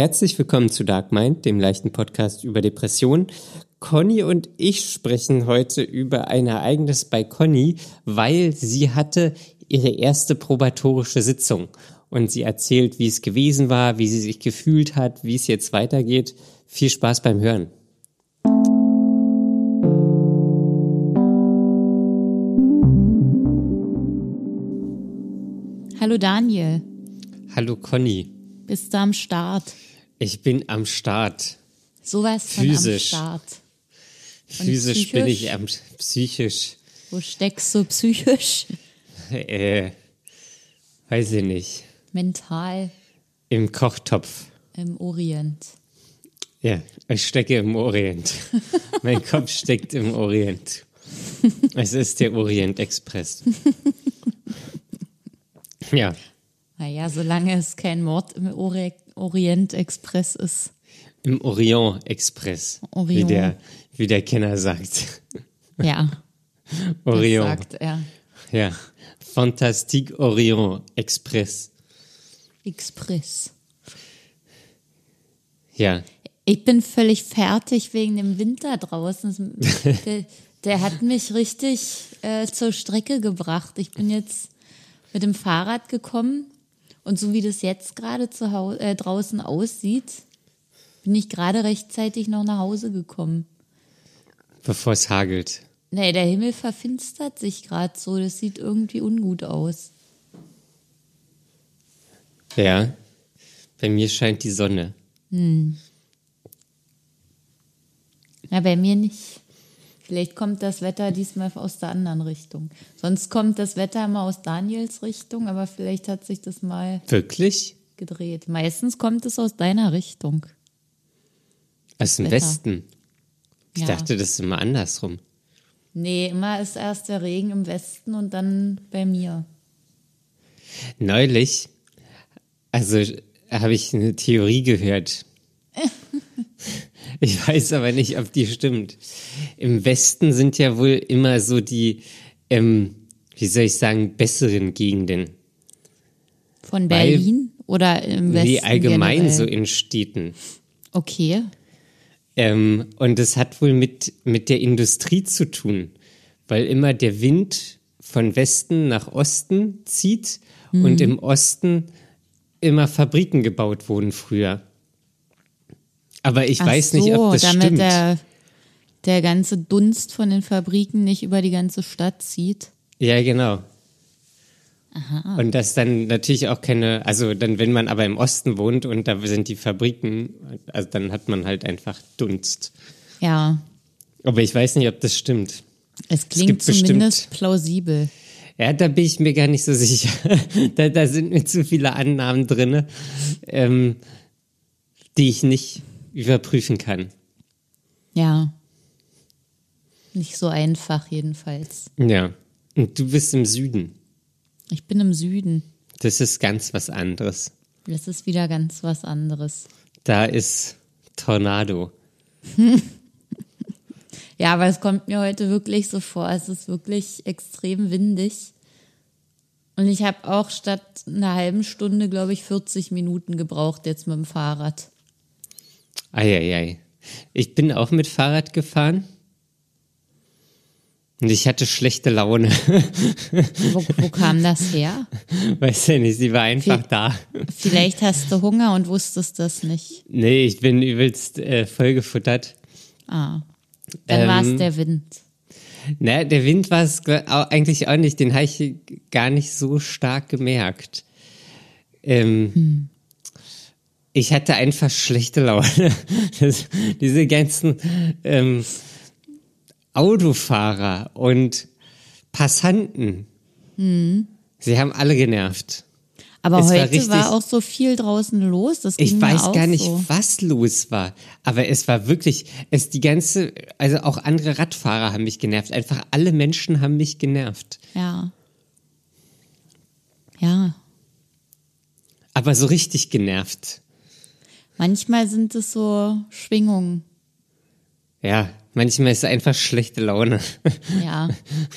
Herzlich willkommen zu Dark Mind, dem leichten Podcast über Depressionen. Conny und ich sprechen heute über ein Ereignis bei Conny, weil sie hatte ihre erste probatorische Sitzung und sie erzählt, wie es gewesen war, wie sie sich gefühlt hat, wie es jetzt weitergeht. Viel Spaß beim Hören. Hallo Daniel. Hallo Conny. Bist du am Start? Ich bin am Start. Sowas von Physisch. am Start. Und Physisch bin ich am psychisch. Wo steckst du psychisch? Äh, weiß ich nicht. Mental Im Kochtopf. im Orient. Ja, ich stecke im Orient. mein Kopf steckt im Orient. Es ist der Orient Express. ja, Naja, solange es kein Mord im Ori Orient Express ist. im Orient Express. Wie Orient. der, wie der Kenner sagt. Ja, Orient. sagt er. Ja. Fantastique Orient Express. Express. Ja. Ich bin völlig fertig wegen dem Winter draußen. Der, der hat mich richtig äh, zur Strecke gebracht. Ich bin jetzt mit dem Fahrrad gekommen und so wie das jetzt gerade zu Hau äh, draußen aussieht, bin ich gerade rechtzeitig noch nach Hause gekommen. Bevor es hagelt. Nee, der Himmel verfinstert sich gerade so. Das sieht irgendwie ungut aus. Ja. Bei mir scheint die Sonne. Na, bei mir nicht. Vielleicht kommt das Wetter diesmal aus der anderen Richtung. Sonst kommt das Wetter immer aus Daniels Richtung, aber vielleicht hat sich das mal Wirklich? gedreht. Meistens kommt es aus deiner Richtung. Aus dem Wetter. Westen. Ich Ja. dachte, das ist immer andersrum. Nee, immer ist erst der Regen im Westen und dann bei mir. Neulich, also habe ich eine Theorie gehört. Ich weiß aber nicht, ob die stimmt. Im Westen sind ja wohl immer so die, ähm, wie soll ich sagen, besseren Gegenden. Von Weil- Berlin oder im Westen? Wie allgemein generell? so in Städten. Okay. Ähm, und es hat wohl mit, mit der Industrie zu tun, weil immer der Wind von Westen nach Osten zieht Mhm. und im Osten immer Fabriken gebaut wurden früher. Aber ich Ach weiß so, nicht, ob das damit stimmt. Der, der ganze Dunst von den Fabriken nicht über die ganze Stadt zieht. Ja, genau. Und dass dann natürlich auch keine, also dann, wenn man aber im Osten wohnt und da sind die Fabriken, also dann hat man halt einfach Dunst. Ja, Aber ich weiß nicht, ob das stimmt. es klingt bestimmt- zumindest plausibel. Ja, da bin ich mir gar nicht so sicher. da, da sind mir zu viele Annahmen drin, ähm, die ich nicht überprüfen kann. Ja. Nicht so einfach jedenfalls. Ja. Und du bist im Süden. Ich bin im Süden. Das ist ganz was anderes. Das ist wieder ganz was anderes. Da ist Tornado. Ja, aber es kommt mir heute wirklich so vor. Es ist wirklich extrem windig. Und ich habe auch statt einer halben Stunde, glaube ich, 40 Minuten gebraucht jetzt mit dem Fahrrad. Eieiei. Ich bin auch mit Fahrrad gefahren. Und ich hatte schlechte Laune. Wo, wo kam das her? Weiß ja nicht, sie war einfach Wie- da. Vielleicht hast du Hunger und wusstest das nicht. Nee, ich bin übelst äh, vollgefuttert. Ah, dann war es Ähm, der Wind. Na, der Wind war es eigentlich auch nicht, den habe ich gar nicht so stark gemerkt. Ähm, Ich hatte einfach schlechte Laune. Das, diese ganzen ähm, Autofahrer und Passanten, sie haben alle genervt. Aber es war heute richtig- war auch so viel draußen los. Das Ich weiß gar nicht, so. was los war, aber es war wirklich, es die ganze, also auch andere Radfahrer haben mich genervt. Einfach alle Menschen haben mich genervt. Ja. Ja. Aber so richtig genervt. Manchmal sind es so Schwingungen. Ja, manchmal ist es einfach schlechte Laune. Ja,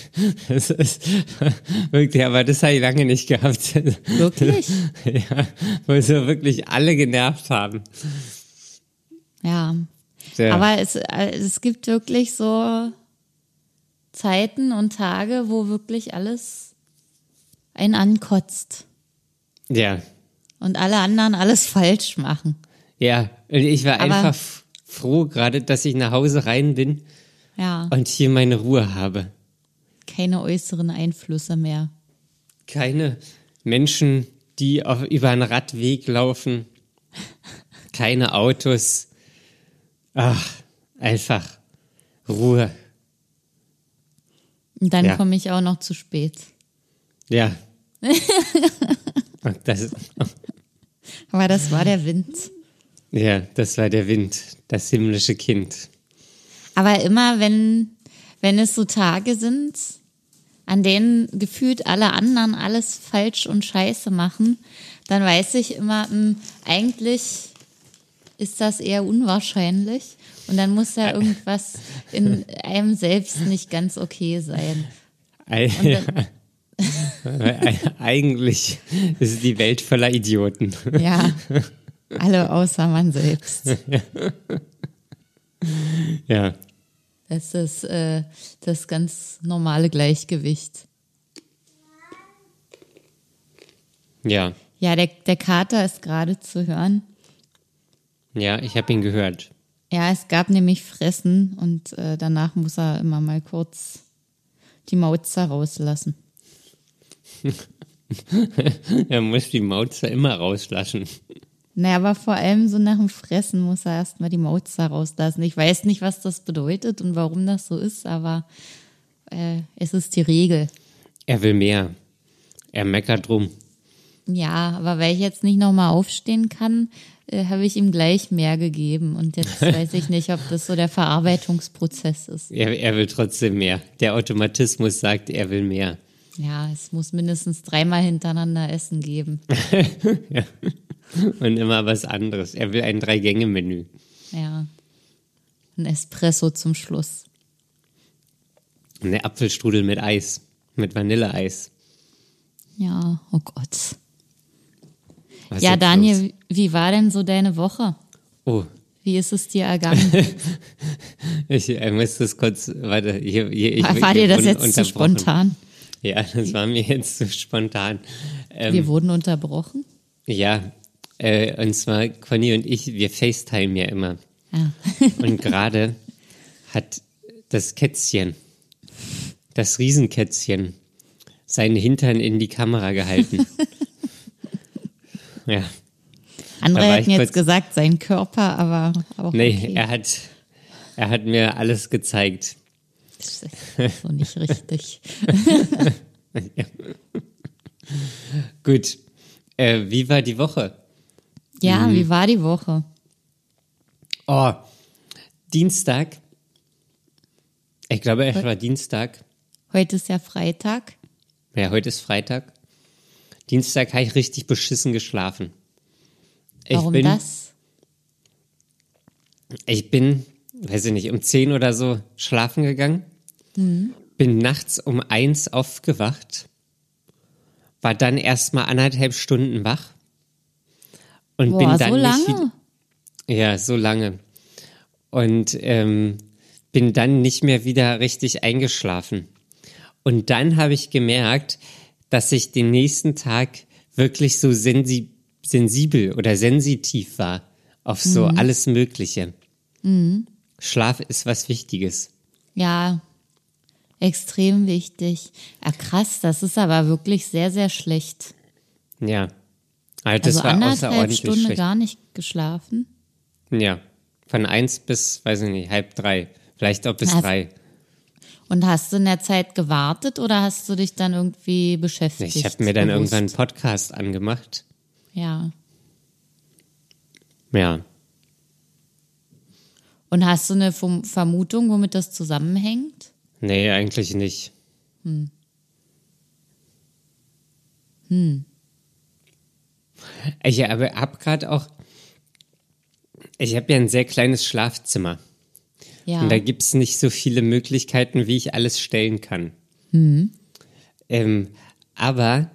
Das ist wirklich, aber das habe ich lange nicht gehabt. wirklich? Ja, wo so wirklich alle genervt haben. Ja. Ja. Aber es, äh, es gibt wirklich so Zeiten und Tage, wo wirklich alles einen ankotzt Ja, und alle anderen alles falsch machen. Ja. Und ich war Aber- einfach froh gerade, dass ich nach Hause rein bin Ja, und hier meine Ruhe habe. keine äußeren Einflüsse mehr. Keine Menschen, die auf, über einen Radweg laufen. Keine Autos. Ach, einfach Ruhe. Und dann Ja. komme ich auch noch zu spät. Ja. Das, Aber das war der Wind. Ja, das war der Wind, das himmlische Kind. Aber immer, wenn, wenn es so Tage sind, an denen gefühlt alle anderen alles falsch und scheiße machen, dann weiß ich immer, mh, eigentlich ist das eher unwahrscheinlich. Und dann muss da irgendwas in einem selbst nicht ganz okay sein. Ei- Eigentlich ist die Welt voller Idioten. Ja, alle außer man selbst. Ja, Das ist äh, das ganz normale Gleichgewicht. ja, Ja, der, der Kater ist gerade zu hören. ja, ich habe ihn gehört. Ja, es gab nämlich Fressen und äh, danach muss er immer mal kurz die Mauzer rauslassen. Er muss die Mauze immer rauslassen. Naja, aber vor allem so nach dem Fressen muss er erstmal die Mauzer rauslassen. Ich weiß nicht, was das bedeutet und warum das so ist, aber äh, es ist die Regel. Er will mehr. Er meckert rum. Ja, aber weil ich jetzt nicht nochmal aufstehen kann, äh, habe ich ihm gleich mehr gegeben. Und jetzt weiß ich nicht, ob das so der Verarbeitungsprozess ist. Er, er will trotzdem mehr. Der Automatismus sagt, er will mehr. Ja, es muss mindestens dreimal hintereinander Essen geben. Und immer was anderes. Er will ein Drei-Gänge-Menü. Ja. Ein Espresso zum Schluss. Eine Apfelstrudel mit Eis. Mit Vanilleeis. Ja, oh Gott. Was ja, Daniel, los? wie war denn so deine Woche? Oh, Wie ist es dir ergangen? ich äh, muss das kurz, warte, hier, hier, ich, war dir das jetzt zu spontan? Ja, das war mir jetzt zu spontan. Ähm, Wir wurden unterbrochen? ja, äh, und zwar Conny und ich, wir FaceTime ja immer. Ja. Und gerade hat das Kätzchen, das Riesenkätzchen, seinen Hintern in die Kamera gehalten. ja, Andere hätten jetzt gesagt, sein Körper, aber auch nee, okay. er hat, er hat mir alles gezeigt. Das ist so nicht richtig. Gut, äh, wie war die Woche? Ja, Mhm. wie war die Woche? Oh, Dienstag. Ich glaube, es war Dienstag. Heute ist ja Freitag. Ja, heute ist Freitag. Dienstag habe ich richtig beschissen geschlafen. Ich Warum bin, das? Ich bin, weiß ich nicht, um 10 oder so schlafen gegangen. Mhm. Bin nachts um eins aufgewacht. War dann erstmal anderthalb Stunden wach. Und Boah, bin dann so nicht lange? wieder- Ja, so lange. Und ähm, bin dann nicht mehr wieder richtig eingeschlafen. Und dann habe ich gemerkt, dass ich den nächsten Tag wirklich so sensi sensibel oder sensitiv war auf so alles Mögliche. Schlaf ist was Wichtiges. Ja, extrem wichtig. Ja, krass, das ist aber wirklich sehr, sehr schlecht. Ja. Also das also war anderthalb Stunden schlecht. gar nicht geschlafen. Ja. Von eins bis, weiß ich nicht, halb drei. Vielleicht auch bis Na, drei. Und hast du in der Zeit gewartet oder hast du dich dann irgendwie beschäftigt? Ich habe mir dann bewusst? irgendwann einen Podcast angemacht. Ja. Ja. Und hast du eine Verm- Vermutung, womit das zusammenhängt? Nee, eigentlich nicht. Ich habe hab gerade auch, ich habe ja ein sehr kleines Schlafzimmer. Ja. Und da gibt es nicht so viele Möglichkeiten, wie ich alles stellen kann. Ähm, aber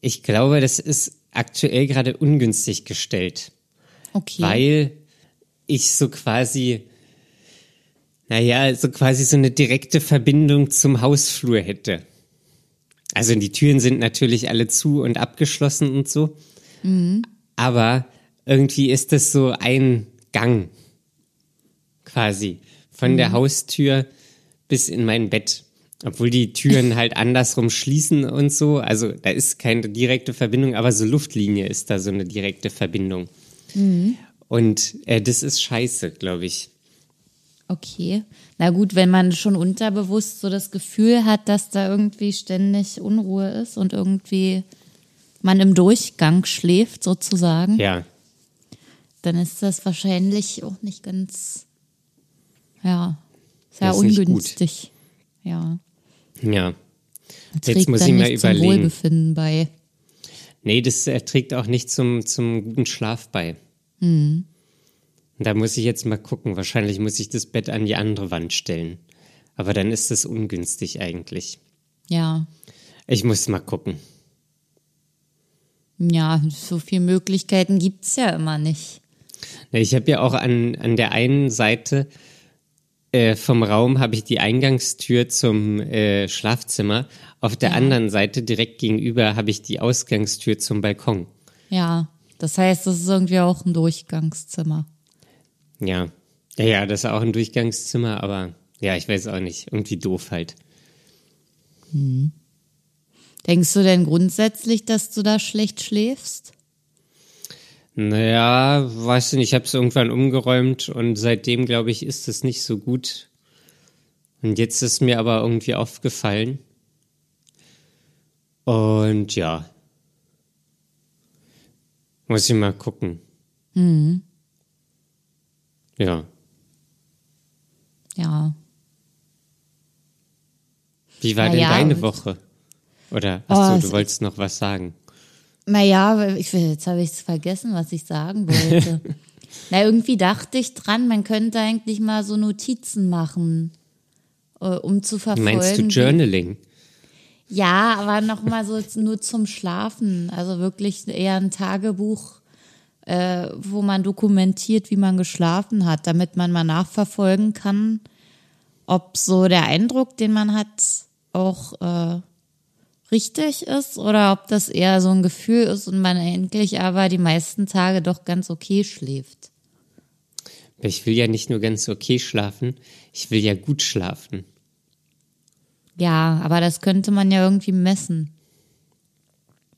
ich glaube, das ist aktuell gerade ungünstig gestellt, Okay. weil ich so quasi, naja, so quasi so eine direkte Verbindung zum Hausflur hätte. Also die Türen sind natürlich alle zu und abgeschlossen und so. Aber irgendwie ist das so ein Gang quasi von der Haustür bis in mein Bett. Obwohl die Türen halt andersrum schließen und so. Also da ist keine direkte Verbindung, aber so Luftlinie ist da so eine direkte Verbindung. Und äh, das ist scheiße, glaube ich. Okay. Na gut, wenn man schon unterbewusst so das Gefühl hat, dass da irgendwie ständig Unruhe ist und irgendwie man im Durchgang schläft sozusagen, Ja. dann ist das wahrscheinlich auch nicht ganz, ja, sehr ungünstig. Ja. Ja. Trägt Jetzt muss dann ich mal nicht zum überlegen. Wohlbefinden bei. Nee, das trägt auch nicht zum, zum guten Schlaf bei. Und Da muss ich jetzt mal gucken. Wahrscheinlich muss ich das Bett an die andere Wand stellen. Aber dann ist das ungünstig eigentlich. Ja. Ich muss mal gucken. Ja, so viele Möglichkeiten gibt's ja immer nicht. Ich habe ja auch an, an der einen Seite äh, vom Raum habe ich die Eingangstür zum äh, Schlafzimmer. Auf der anderen Seite direkt gegenüber habe ich die Ausgangstür zum Balkon. Ja. Das heißt, das ist irgendwie auch ein Durchgangszimmer. Ja. Ja, ja, das ist auch ein Durchgangszimmer, aber ja, ich weiß auch nicht. Irgendwie doof halt. Denkst du denn grundsätzlich, dass du da schlecht schläfst? Naja, weiß nicht, ich habe es irgendwann umgeräumt und seitdem, glaube ich, ist es nicht so gut. Und jetzt ist mir aber irgendwie aufgefallen. Und ja. Muss ich mal gucken. Ja. Ja. Wie war Na denn ja, deine Woche? Oder, Oh, achso, es- du wolltest noch was sagen. Naja, ich, jetzt habe ich vergessen, was ich sagen wollte. Na, irgendwie dachte ich dran, man könnte eigentlich mal so Notizen machen, äh, um zu verfolgen. Meinst du Journaling? Ja, aber noch mal so nur zum Schlafen. Also wirklich eher ein Tagebuch, äh, wo man dokumentiert, wie man geschlafen hat, damit man mal nachverfolgen kann, ob so der Eindruck, den man hat, auch äh, richtig ist oder ob das eher so ein Gefühl ist und man eigentlich aber die meisten Tage doch ganz okay schläft. Ich will ja nicht nur ganz okay schlafen, ich will ja gut schlafen. Ja, aber das könnte man ja irgendwie messen,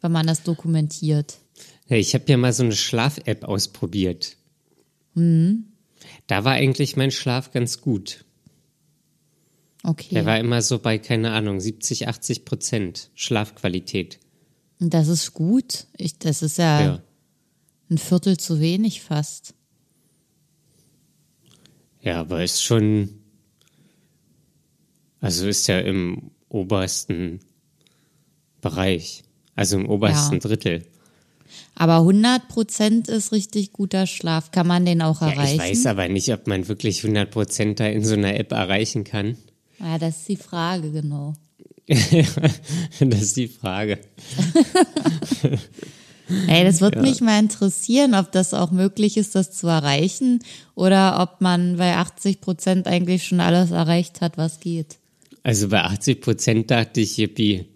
wenn man das dokumentiert. Ich habe ja mal so eine Schlaf-App ausprobiert. Mhm. Da war eigentlich mein Schlaf ganz gut. Okay. Der war immer so bei, keine Ahnung, 70, 80 Prozent Schlafqualität. Das ist gut. Ich, das ist ja, Ja. ein Viertel zu wenig fast. Ja, aber ist schon, also ist ja im obersten Bereich, also im obersten Ja. Drittel. Aber 100 Prozent ist richtig guter Schlaf. Kann man den auch Ja, erreichen? ich weiß aber nicht, ob man wirklich 100 Prozent da in so einer App erreichen kann. Ja, das ist die Frage, genau. das ist die Frage. Ey, das würde mich mal interessieren, ob das auch möglich ist, das zu erreichen oder ob man bei 80 Prozent eigentlich schon alles erreicht hat, was geht. Also bei 80 Prozent dachte ich, yippie,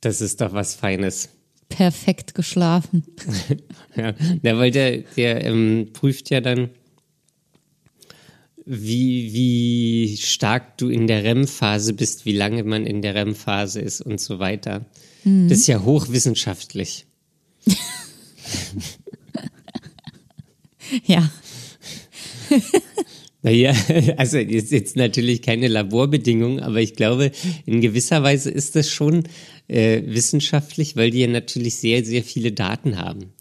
das ist doch was Feines. Perfekt geschlafen. Ja, ja weil der, der ähm, prüft ja dann, wie, wie stark du in der REM-Phase bist, wie lange man in der REM-Phase ist und so weiter. Das ist ja hochwissenschaftlich. Ja. Naja, also ist jetzt natürlich keine Laborbedingung, aber ich glaube, in gewisser Weise ist das schon äh, wissenschaftlich, weil die ja natürlich sehr, sehr viele Daten haben.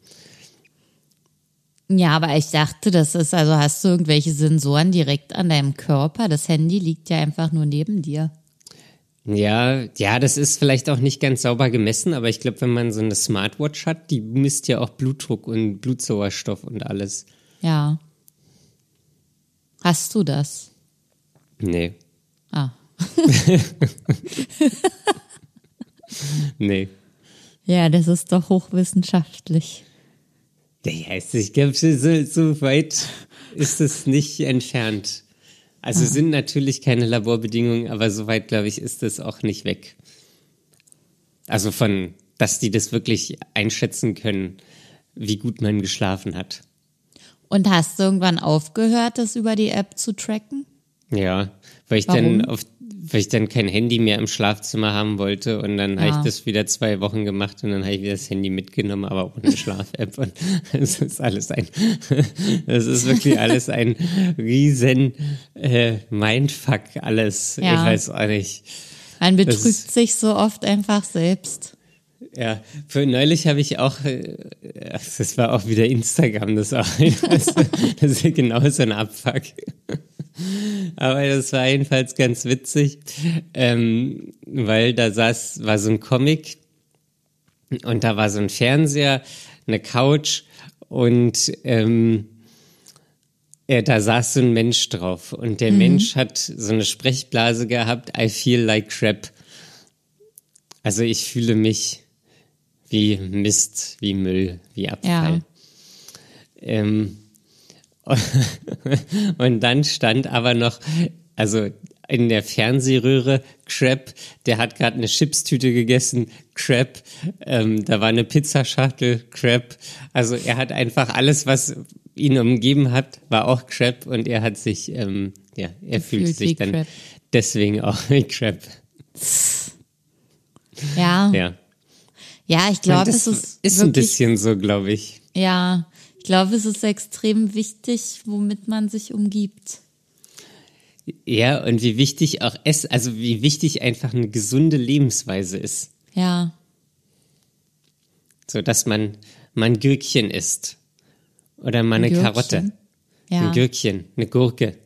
Ja, aber ich dachte, das ist, also hast du irgendwelche Sensoren direkt an deinem Körper? Das Handy liegt ja einfach nur neben dir. Ja, ja, das ist vielleicht auch nicht ganz sauber gemessen, aber ich glaube, wenn man so eine Smartwatch hat, die misst ja auch Blutdruck und Blutsauerstoff und alles. Ja. Hast du das? Nee. Ah. nee. Ja, das ist doch hochwissenschaftlich. Ja, ich glaube, so, so weit ist es nicht entfernt. Also Ah. sind natürlich keine Laborbedingungen, aber so weit, glaube ich, ist es auch nicht weg. Also von, dass die das wirklich einschätzen können, wie gut man geschlafen hat. Und hast du irgendwann aufgehört, das über die App zu tracken? Ja, weil ich Warum? dann auf, weil ich dann kein Handy mehr im Schlafzimmer haben wollte und dann habe Ah. ich das wieder zwei Wochen gemacht und dann habe ich wieder das Handy mitgenommen, aber ohne Schlaf-App und es ist alles ein, das ist wirklich alles ein riesen äh, Mindfuck alles. Ja. Ich weiß auch nicht. Man Das betrügt ist- sich so oft einfach selbst. Ja, für neulich habe ich auch, äh, das war auch wieder Instagram, das auch, das, das ist genau so ein Abfuck. Aber das war jedenfalls ganz witzig, ähm, weil da saß, war so ein Comic und da war so ein Fernseher, eine Couch und ähm, ja, da saß so ein Mensch drauf und der Mensch hat so eine Sprechblase gehabt, I feel like crap. Also ich fühle mich wie Mist, wie Müll, wie Abfall. Ähm, und dann stand aber noch, also in der Fernsehröhre Crap, der hat gerade eine Chipstüte gegessen, Crap, ähm, da war eine Pizzaschachtel, Crap. Also er hat einfach alles, was ihn umgeben hat, war auch Crap und er hat sich, ähm, ja, er fühlt sich dann Crap. deswegen auch wie Crap. Ja. Ja. Ja, ich glaube, das es ist, ist ein bisschen so, glaube ich. ja, glaube, es ist extrem wichtig, womit man sich umgibt. Ja, und wie wichtig auch es, also wie wichtig einfach eine gesunde Lebensweise ist. Ja, So, dass man mal ein Gürkchen isst. Oder mal eine Gürkchen? Karotte. ja. Ein Gürkchen, eine Gurke.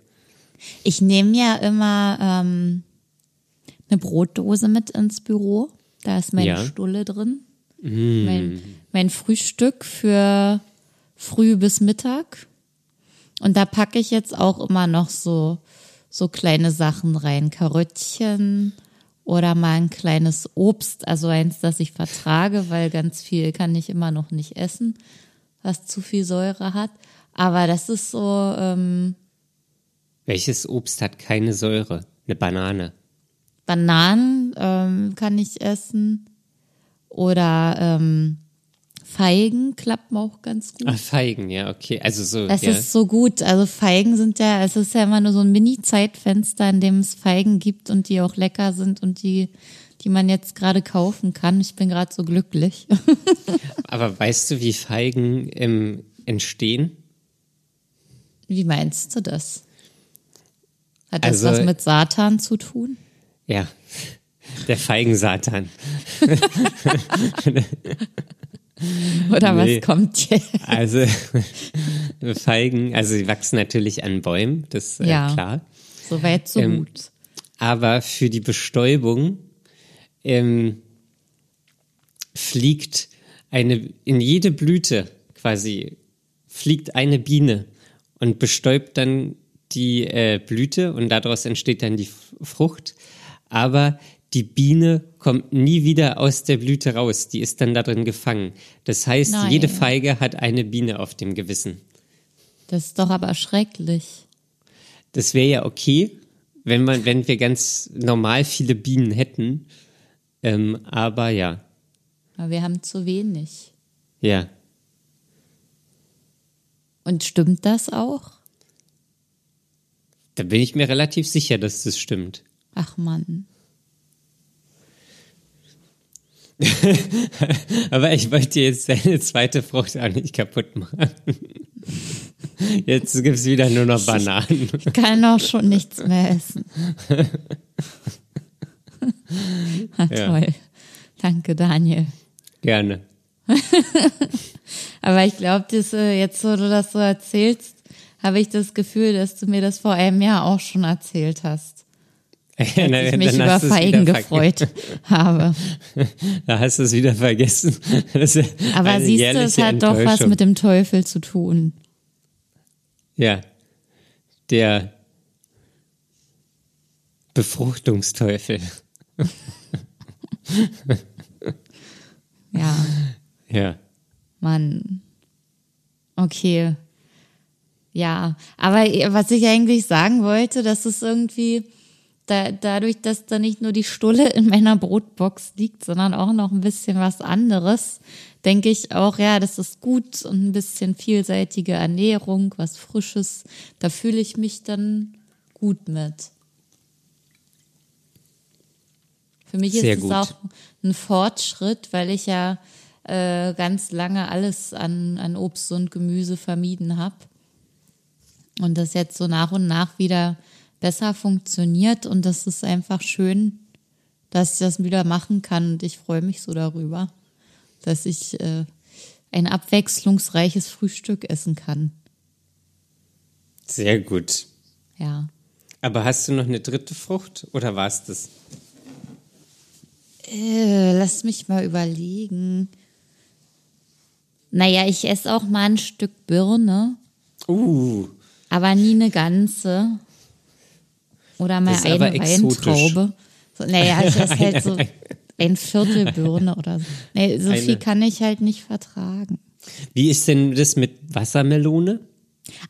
Ich nehme ja immer ähm, eine Brotdose mit ins Büro. Da ist meine Ja. Stulle drin. Mein, mein Frühstück für früh bis Mittag. Und da packe ich jetzt auch immer noch so, so kleine Sachen rein. Karöttchen oder mal ein kleines Obst, also eins, das ich vertrage, weil ganz viel kann ich immer noch nicht essen, was zu viel Säure hat. Aber das ist so, ähm, Welches Obst hat keine Säure? Eine Banane. Bananen ähm, kann ich essen oder ähm, Feigen klappen auch ganz gut. Ach, Feigen, ja, okay. Also so, Es ja. ist so gut. Also Feigen sind ja, es ist ja immer nur so ein Mini-Zeitfenster, in dem es Feigen gibt und die auch lecker sind und die, die man jetzt gerade kaufen kann. Ich bin gerade so glücklich. Aber weißt du, wie Feigen ähm, entstehen? Wie meinst du das? Hat Also- das was mit Satan zu tun? Ja, der Feigensatan. Oder Nee. was kommt jetzt? Also Feigen, also sie wachsen natürlich an Bäumen, das ist äh, Ja. klar. Soweit, so Ähm, gut. Aber für die Bestäubung ähm, fliegt eine, in jede Blüte quasi fliegt eine Biene und bestäubt dann die äh, Blüte und daraus entsteht dann die Frucht. Aber die Biene kommt nie wieder aus der Blüte raus, die ist dann da drin gefangen. Das heißt, Nein. jede Feige hat eine Biene auf dem Gewissen. Das ist doch aber schrecklich. Das wäre ja okay, wenn man, wenn wir ganz normal viele Bienen hätten. Ähm, aber ja, Aber wir haben zu wenig. ja. Und stimmt das auch? Da bin ich mir relativ sicher, dass das stimmt. Ach Mann. Aber ich wollte jetzt deine zweite Frucht auch nicht kaputt machen. Jetzt gibt's wieder nur noch Bananen. Ich kann auch schon nichts mehr essen. ah, Ja. toll. Danke, Daniel. Gerne. Aber ich glaube, äh, jetzt, wo du das so erzählst, habe ich das Gefühl, dass du mir das vor einem Jahr auch schon erzählt hast. Als ich mich über Feigen gefreut habe. Da hast du es wieder vergessen. Das ist Aber siehst du, es hat doch was mit dem Teufel zu tun. Ja. Der Befruchtungsteufel. Ja, Ja. Mann. Okay. Ja, aber was ich eigentlich sagen wollte, dass es irgendwie da, dadurch, dass da nicht nur die Stulle in meiner Brotbox liegt, sondern auch noch ein bisschen was anderes, denke ich auch, ja, das ist gut und ein bisschen vielseitige Ernährung, was Frisches. Da fühle ich mich dann gut mit. Für mich Sehr ist es auch ein Fortschritt, weil ich ja äh, ganz lange alles an, an Obst und Gemüse vermieden habe. Und das jetzt so nach und nach wieder besser funktioniert. Und das ist einfach schön, dass ich das wieder machen kann. Und ich freue mich so darüber, dass ich äh, ein abwechslungsreiches Frühstück essen kann. Sehr gut. Ja. Aber hast du noch eine dritte Frucht oder war es das? Äh, lass mich mal überlegen. Naja, ich esse auch mal ein Stück Birne, Uh, aber nie eine ganze. Oder mal Das ist eine. Weintraube. So, naja, ich esse halt so ein Viertel Birne oder so. Nee, so Eine. viel kann ich halt nicht vertragen. wie ist denn das mit Wassermelone?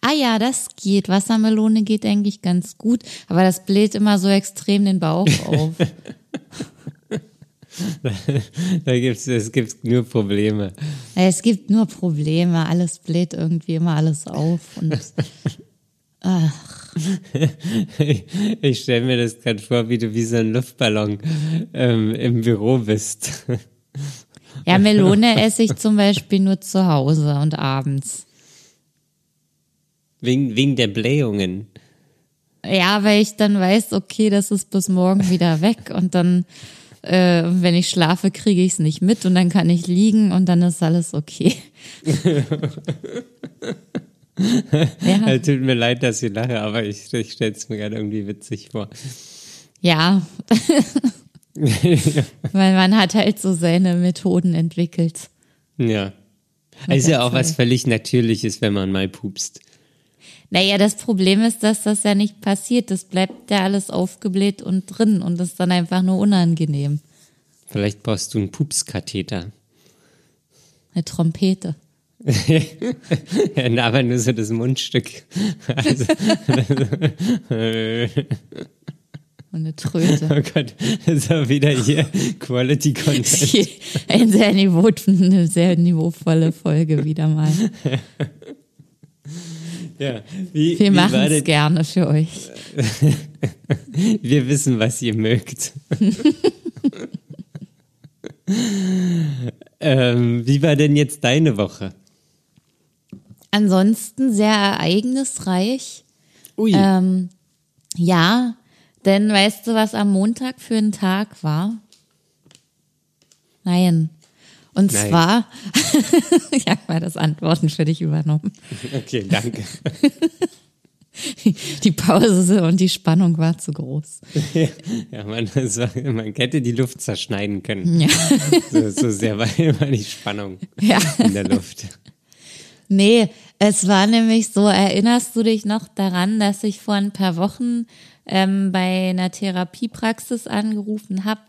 Ah ja, das geht. Wassermelone geht eigentlich ganz gut, aber das bläht immer so extrem den Bauch auf. Da gibt's, es gibt nur Probleme. es gibt nur Probleme. Alles bläht irgendwie immer alles auf. Und Ich stelle mir das gerade vor, wie du wie so ein Luftballon ähm, im Büro bist. ja, Melone esse ich zum Beispiel nur zu Hause und abends. Wegen, wegen der Blähungen. Ja, weil ich dann weiß, okay, das ist bis morgen wieder weg und dann, äh, wenn ich schlafe, kriege ich es nicht mit und dann kann ich liegen und dann ist alles okay. ja, Äh, Tut mir leid, dass ich lache, aber ich, ich stelle es mir gerade irgendwie witzig vor. ja. weil man hat halt so seine Methoden entwickelt. Ja. Es ist ja auch was völlig Natürliches, wenn man mal pupst. Naja, das Problem ist, dass das ja nicht passiert. Das bleibt ja alles aufgebläht und drin und ist dann einfach nur unangenehm. Vielleicht brauchst du einen Pupskatheter. Eine Trompete. Ja, aber nur so das Mundstück. Also, Und eine Tröte. oh Gott, das ist auch wieder hier Quality Content. Ein sehr, niveau, eine sehr niveauvolle Folge wieder mal. Ja, wie, Wir machen es gerne für euch. wir wissen, was ihr mögt. ähm, wie war denn jetzt deine Woche? Ansonsten sehr ereignisreich. Ui, Ähm, ja, denn weißt du, was am Montag für ein Tag war? Nein. Und Nein. zwar, ich habe mal das Antworten für dich übernommen. okay, danke. Die Pause und die Spannung war zu groß. Ja, man, war, man hätte die Luft zerschneiden können. Ja. So, so sehr war immer die Spannung Ja. in der Luft. Nee, es war nämlich so, erinnerst du dich noch daran, dass ich vor ein paar Wochen ähm, bei einer Therapiepraxis angerufen habe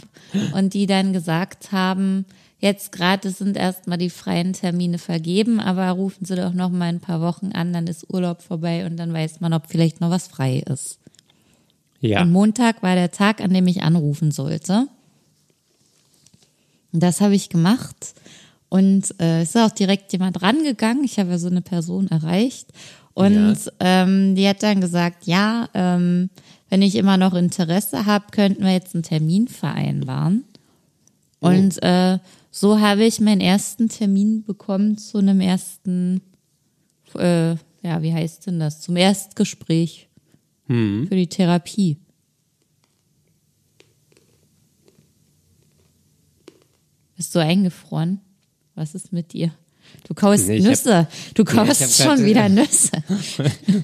und die dann gesagt haben, jetzt gerade sind erstmal die freien Termine vergeben, aber rufen Sie doch noch mal ein paar Wochen an, dann ist Urlaub vorbei und dann weiß man, ob vielleicht noch was frei ist. Ja, Und Montag war der Tag, an dem ich anrufen sollte. Und das habe ich gemacht. Und äh, es ist auch direkt jemand rangegangen. Ich habe ja so eine Person erreicht. Und ähm, die hat dann gesagt, ja, ähm, wenn ich immer noch Interesse habe, könnten wir jetzt einen Termin vereinbaren. Und äh, so habe ich meinen ersten Termin bekommen zu einem ersten, äh, ja, wie heißt denn das? Zum Erstgespräch für die Therapie. Bist du eingefroren? Was ist mit dir? Du kaust Nee, ich hab- Nüsse. Du kaust hab schon grad, wieder Nüsse.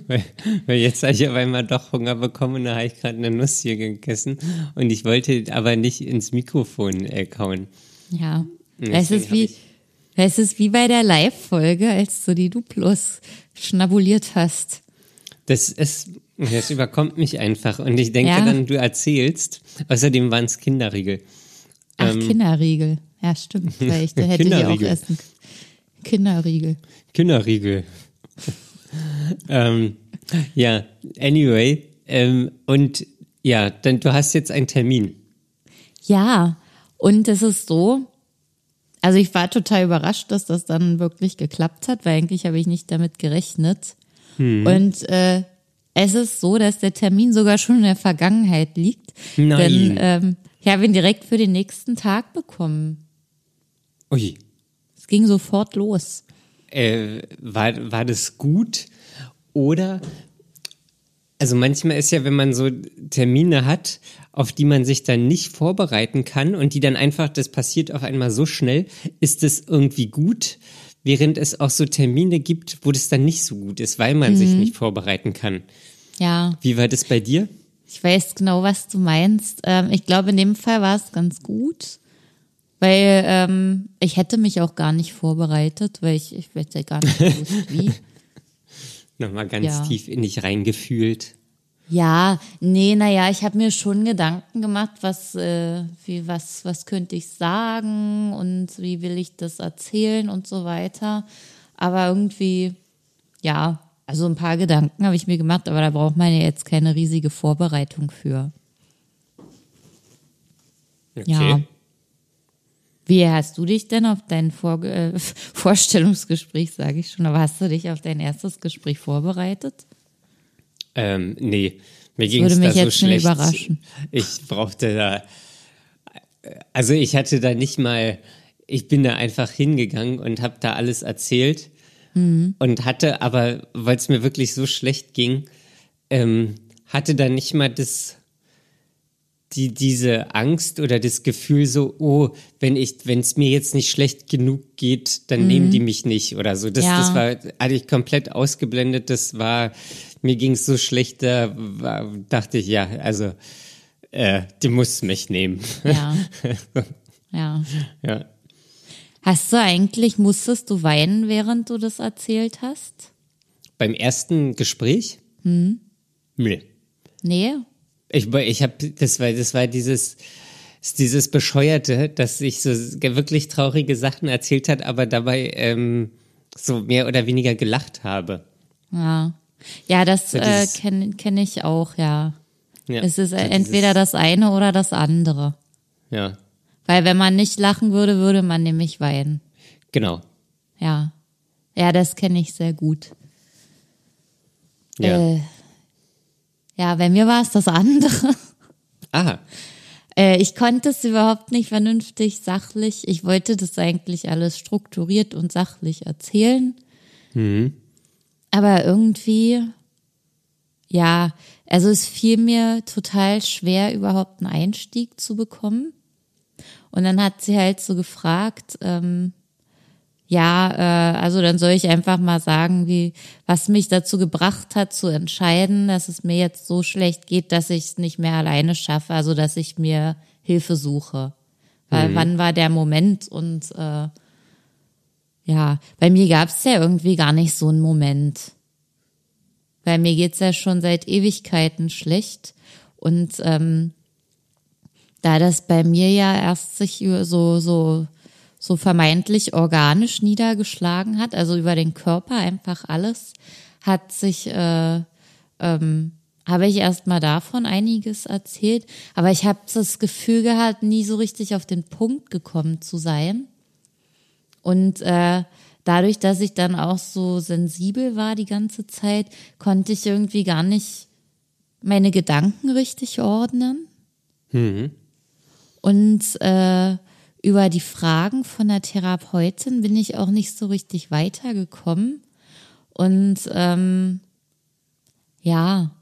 weil, weil jetzt habe ich auf einmal doch Hunger bekommen und da habe ich gerade eine Nuss hier gegessen und ich wollte aber nicht ins Mikrofon äh, kauen. Ja. Es ist wie, es ist wie bei der Live-Folge, als du die Duplos schnabuliert hast. Das ist, Das überkommt mich einfach. Und ich denke Ja. dann, du erzählst. Außerdem waren es Kinderriegel. Ach, Ähm, Kinderriegel. Ja, stimmt. Weil ich, da hätte ich auch essen. Kinderriegel. Kinderriegel. ähm, ja, anyway. Ähm, und ja, dann du hast jetzt einen Termin. Ja, und es ist so, also ich war total überrascht, dass das dann wirklich geklappt hat, weil eigentlich habe ich nicht damit gerechnet. Hm. Und äh, es ist so, dass der Termin sogar schon in der Vergangenheit liegt. Nein. Denn ähm, ich habe ihn direkt für den nächsten Tag bekommen. Ui. Es ging sofort los. Äh, war, war das gut? Oder, also manchmal ist ja, wenn man so Termine hat, auf die man sich dann nicht vorbereiten kann und die dann einfach, das passiert auf einmal so schnell, ist es irgendwie gut, während es auch so Termine gibt, wo das dann nicht so gut ist, weil man sich nicht vorbereiten kann. Ja, Wie war das bei dir? ich weiß genau, was du meinst. Ähm, ich glaube, in dem Fall war es ganz gut, weil ähm, ich hätte mich auch gar nicht vorbereitet, weil ich, ich hätte gar nicht gewusst, wie. Nochmal ganz Ja. tief in dich reingefühlt. Ja, nee, naja, ich habe mir schon Gedanken gemacht, was, äh, wie, was, was könnte ich sagen und wie will ich das erzählen und so weiter. Aber irgendwie, ja, also ein paar Gedanken habe ich mir gemacht, aber da braucht man ja jetzt keine riesige Vorbereitung für. Okay. Ja. Wie hast du dich denn auf dein Vor äh, Vorstellungsgespräch, sage ich schon, aber hast du dich auf dein erstes Gespräch vorbereitet? Ähm, nee, mir ging es würde da mich so schlecht. überraschen. Ich brauchte da, also ich hatte da nicht mal, ich bin da einfach hingegangen und habe da alles erzählt Mhm. und hatte aber, weil es mir wirklich so schlecht ging, ähm, hatte da nicht mal das, die, diese Angst oder das Gefühl so, oh, wenn ich, wenn es mir jetzt nicht schlecht genug geht, dann nehmen die mich nicht oder so. Das, Mhm. Ja. das war, hatte ich komplett ausgeblendet. Das war, mir ging es so schlecht, da war, dachte ich, ja, also, äh, die muss mich nehmen. Ja. ja. ja. Hast du eigentlich, musstest du weinen, während du das erzählt hast? Beim ersten Gespräch? Hm. Nee. Nee? Ich, ich habe, das war, das war dieses, dieses Bescheuerte, dass ich so wirklich traurige Sachen erzählt hat, aber dabei ähm, so mehr oder weniger gelacht habe. Ja. Ja, das So äh, kenne kenn ich auch, ja. Ja, Es ist so äh, entweder das eine oder das andere. Ja, Weil wenn man nicht lachen würde, würde man nämlich weinen. genau. Ja. Ja, das kenne ich sehr gut. Ja. Äh, ja, bei mir war es das andere. Ah, Äh, ich konnte es überhaupt nicht vernünftig sachlich. Ich wollte das eigentlich alles strukturiert und sachlich erzählen. Aber irgendwie, ja, also es fiel mir total schwer, überhaupt einen Einstieg zu bekommen. Und dann hat sie halt so gefragt, ähm, ja, äh, also dann soll ich einfach mal sagen, wie, was mich dazu gebracht hat, zu entscheiden, dass es mir jetzt so schlecht geht, dass ich es nicht mehr alleine schaffe, also dass ich mir Hilfe suche. Weil wann war der Moment und äh, ja, bei mir gab es ja irgendwie gar nicht so einen Moment. Weil mir geht's ja schon seit Ewigkeiten schlecht. Und ähm, da das bei mir ja erst sich so, so, so vermeintlich organisch niedergeschlagen hat, also über den Körper einfach alles, hat sich, äh, ähm, habe ich erst mal davon einiges erzählt. Aber ich habe das Gefühl gehabt, nie so richtig auf den Punkt gekommen zu sein. Und äh, dadurch, dass ich dann auch so sensibel war die ganze Zeit, konnte ich irgendwie gar nicht meine Gedanken richtig ordnen. Und äh, über die Fragen von der Therapeutin bin ich auch nicht so richtig weitergekommen. Und ähm, ja,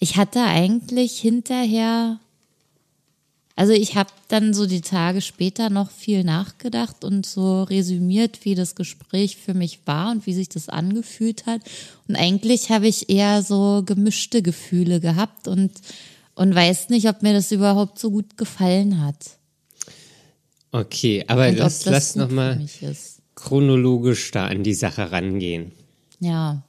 ich hatte eigentlich hinterher also ich habe dann so die Tage später noch viel nachgedacht und so resümiert, wie das Gespräch für mich war und wie sich das angefühlt hat. Und eigentlich habe ich eher so gemischte Gefühle gehabt und, und weiß nicht, ob mir das überhaupt so gut gefallen hat. Okay, aber Und lass, das lass nochmal chronologisch da an die Sache rangehen. Ja.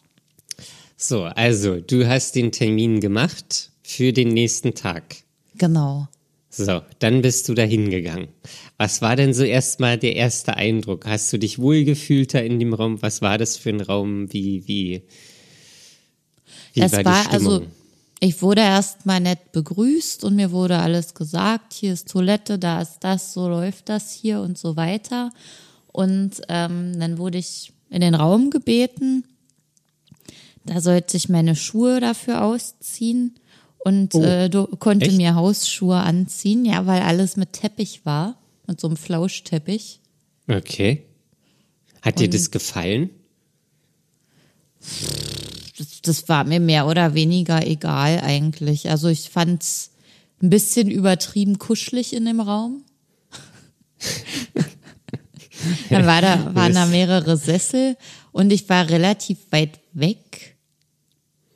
So, also, du hast den Termin gemacht für den nächsten Tag. Genau. So, dann bist du da hingegangen. Was war denn so erstmal der erste Eindruck? Hast du dich wohlgefühlt da in dem Raum? Was war das für ein Raum? Wie, wie, wie Es war, war die Stimmung? also, ich wurde erstmal nett begrüßt und mir wurde alles gesagt. Hier ist Toilette, da ist das, so läuft das hier und so weiter. Und ähm, dann wurde ich in den Raum gebeten. Da sollte ich meine Schuhe dafür ausziehen und Oh, äh, konnte echt? mir Hausschuhe anziehen, ja, weil alles mit Teppich war, mit so einem Flauschteppich. okay. Hat dir das gefallen? Das, das war mir mehr oder weniger egal eigentlich. Also ich fand's ein bisschen übertrieben kuschelig in dem Raum. Dann war da, waren da mehrere Sessel und ich war relativ weit weg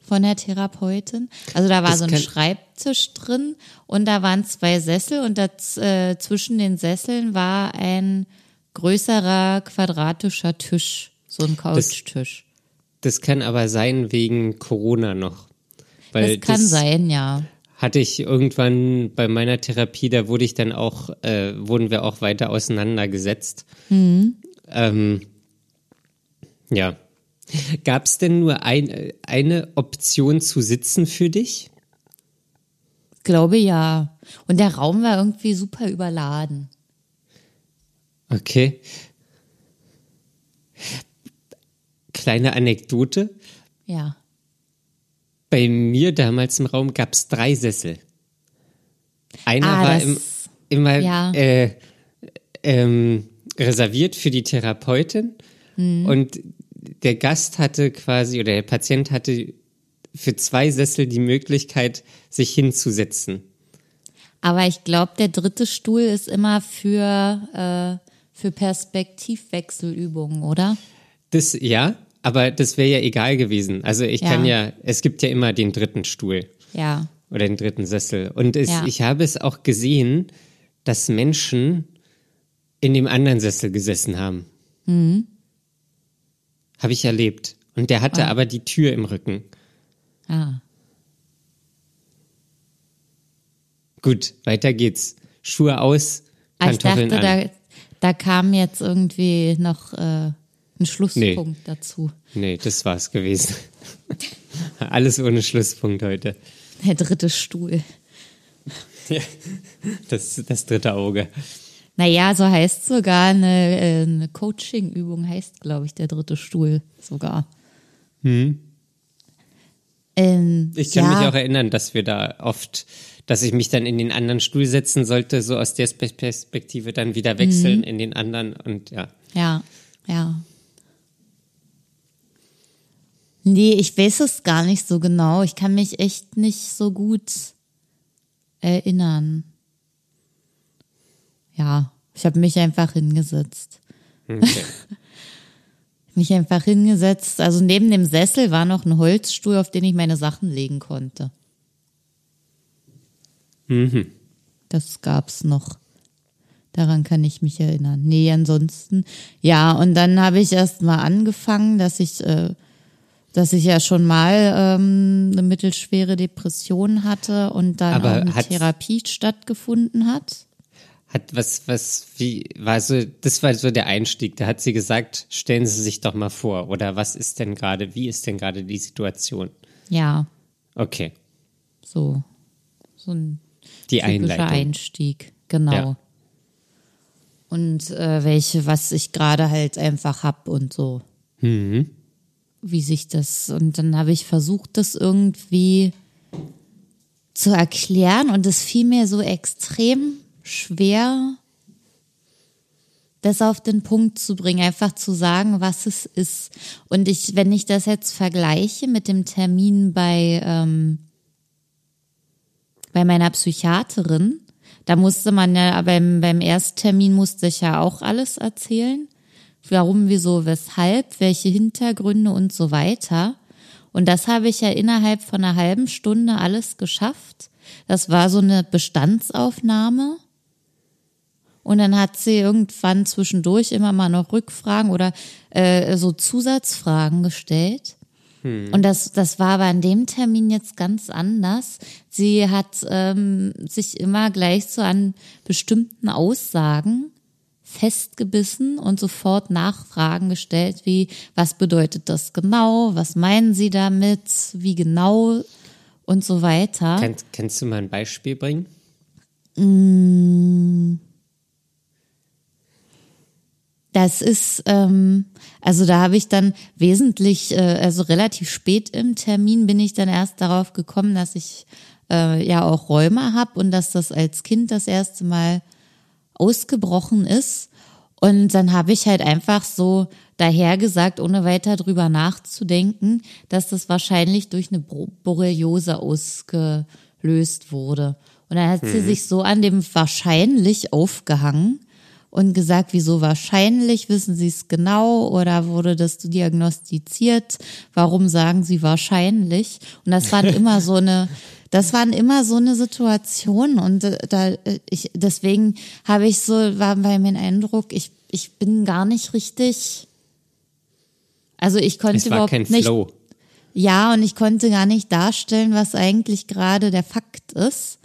von der Therapeutin. Also da war Das so ein Schreibtisch drin und da waren zwei Sessel und das, äh, zwischen den Sesseln war ein größerer quadratischer Tisch, so ein Couchtisch. Das kann aber sein wegen Corona noch. Weil Das kann sein, ja. Hatte ich irgendwann bei meiner Therapie, da wurde ich dann auch, äh, wurden wir auch weiter auseinandergesetzt. Ähm, ja. Gab es denn nur ein, eine Option zu sitzen für dich? Glaube ja. Und der Raum war irgendwie super überladen. Okay. Kleine Anekdote. Ja. Bei mir damals im Raum gab es drei Sessel. Einer Ah, war im, immer ja. äh, ähm, reserviert für die Therapeutin Mhm. und der Gast hatte quasi oder der Patient hatte für zwei Sessel die Möglichkeit, sich hinzusetzen. Aber ich glaube, der dritte Stuhl ist immer für, äh, für Perspektivwechselübungen, oder? Das ja, aber das wäre ja egal gewesen. Also ich Ja. kann ja, es gibt ja immer den dritten Stuhl. Ja. oder den dritten Sessel. Und es, Ja. ich habe es auch gesehen, dass Menschen in dem anderen Sessel gesessen haben. Mhm. Habe ich erlebt. Und der hatte Ah. aber die Tür im Rücken. Ah. Gut, weiter geht's. Schuhe aus, Ah, ich Pantoffeln dachte, an. da, da kam jetzt irgendwie noch äh, ein Schlusspunkt dazu. Nee, das war's gewesen. Alles ohne Schlusspunkt heute. Der dritte Stuhl. Das, das dritte Auge. Naja, so heißt sogar eine, äh, eine Coaching-Übung, heißt, glaube ich, der dritte Stuhl sogar. Ähm, Ich kann ja, mich auch erinnern, dass wir da oft, dass ich mich dann in den anderen Stuhl setzen sollte, so aus der Spe- Perspektive dann wieder Mhm. wechseln in den anderen und ja. Ja, ja. Nee, ich weiß es gar nicht so genau. Ich kann mich echt nicht so gut erinnern. Ja, ich habe mich einfach hingesetzt. Okay. Mich einfach hingesetzt. Also neben dem Sessel war noch ein Holzstuhl, auf den ich meine Sachen legen konnte. Das gab's noch. Daran kann ich mich erinnern. Nee, ansonsten. Ja, und dann habe ich erst mal angefangen, dass ich, äh, dass ich ja schon mal ähm, eine mittelschwere Depression hatte und dann Aber auch eine Therapie stattgefunden hat. Hat was, was, wie, war so, das war so der Einstieg. Da hat sie gesagt, stellen Sie sich doch mal vor. Oder was ist denn gerade, wie ist denn gerade die Situation? Ja, Okay. so. So ein Die typischer Einleitung. Einstieg, genau. Ja. Und äh, welche, was ich gerade halt einfach hab und so. Mhm. Wie sich das, und dann habe ich versucht, das irgendwie zu erklären und es fiel mir so extrem schwer, das auf den Punkt zu bringen, einfach zu sagen, was es ist. Und ich, wenn ich das jetzt vergleiche mit dem Termin bei, ähm, bei meiner Psychiaterin, da musste man ja beim, beim Ersttermin musste ich ja auch alles erzählen. Warum, wieso, weshalb, welche Hintergründe und so weiter. Und das habe ich ja innerhalb von einer halben Stunde alles geschafft. Das war so eine Bestandsaufnahme. Und dann hat sie irgendwann zwischendurch immer mal noch Rückfragen oder äh, so Zusatzfragen gestellt. Hm. Und das, das war aber an dem Termin jetzt ganz anders. Sie hat ähm, sich immer gleich so an bestimmten Aussagen festgebissen und sofort Nachfragen gestellt, wie, was bedeutet das genau? Was meinen Sie damit? Wie genau? Und so weiter. Kann, kannst du mal ein Beispiel bringen? Mm. Das ist, ähm, also da habe ich dann wesentlich, äh, also relativ spät im Termin bin ich dann erst darauf gekommen, dass ich äh, ja auch Rheuma habe und dass das als Kind das erste Mal ausgebrochen ist. Und dann habe ich halt einfach so daher gesagt, ohne weiter drüber nachzudenken, dass das wahrscheinlich durch eine Borreliose ausgelöst wurde. Und dann hat mhm. sie sich so an dem wahrscheinlich aufgehangen und gesagt, wieso wahrscheinlich, wissen Sie es genau oder wurde das diagnostiziert? Warum sagen Sie wahrscheinlich? Und das waren immer so eine, das waren immer so eine Situation und äh, da ich deswegen habe ich so war bei mir ein Eindruck, ich ich bin gar nicht richtig also ich konnte es war überhaupt kein nicht Flow. ja und ich konnte gar nicht darstellen, was eigentlich gerade der Fakt ist.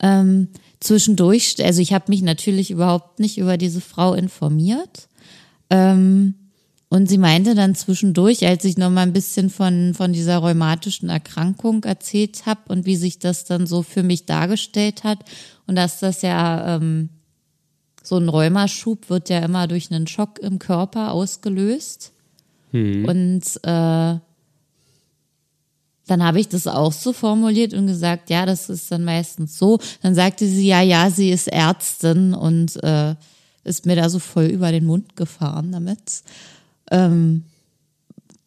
Ähm, zwischendurch, also ich habe mich natürlich überhaupt nicht über diese Frau informiert. Ähm, und sie meinte dann zwischendurch, als ich noch mal ein bisschen von, von dieser rheumatischen Erkrankung erzählt habe und wie sich das dann so für mich dargestellt hat und dass das ja ähm, so ein Rheumaschub wird ja immer durch einen Schock im Körper ausgelöst. Hm. Und äh, dann habe ich das auch so formuliert und gesagt, ja, das ist dann meistens so. Dann sagte sie, ja, ja, sie ist Ärztin und äh, ist mir da so voll über den Mund gefahren damit. Ähm,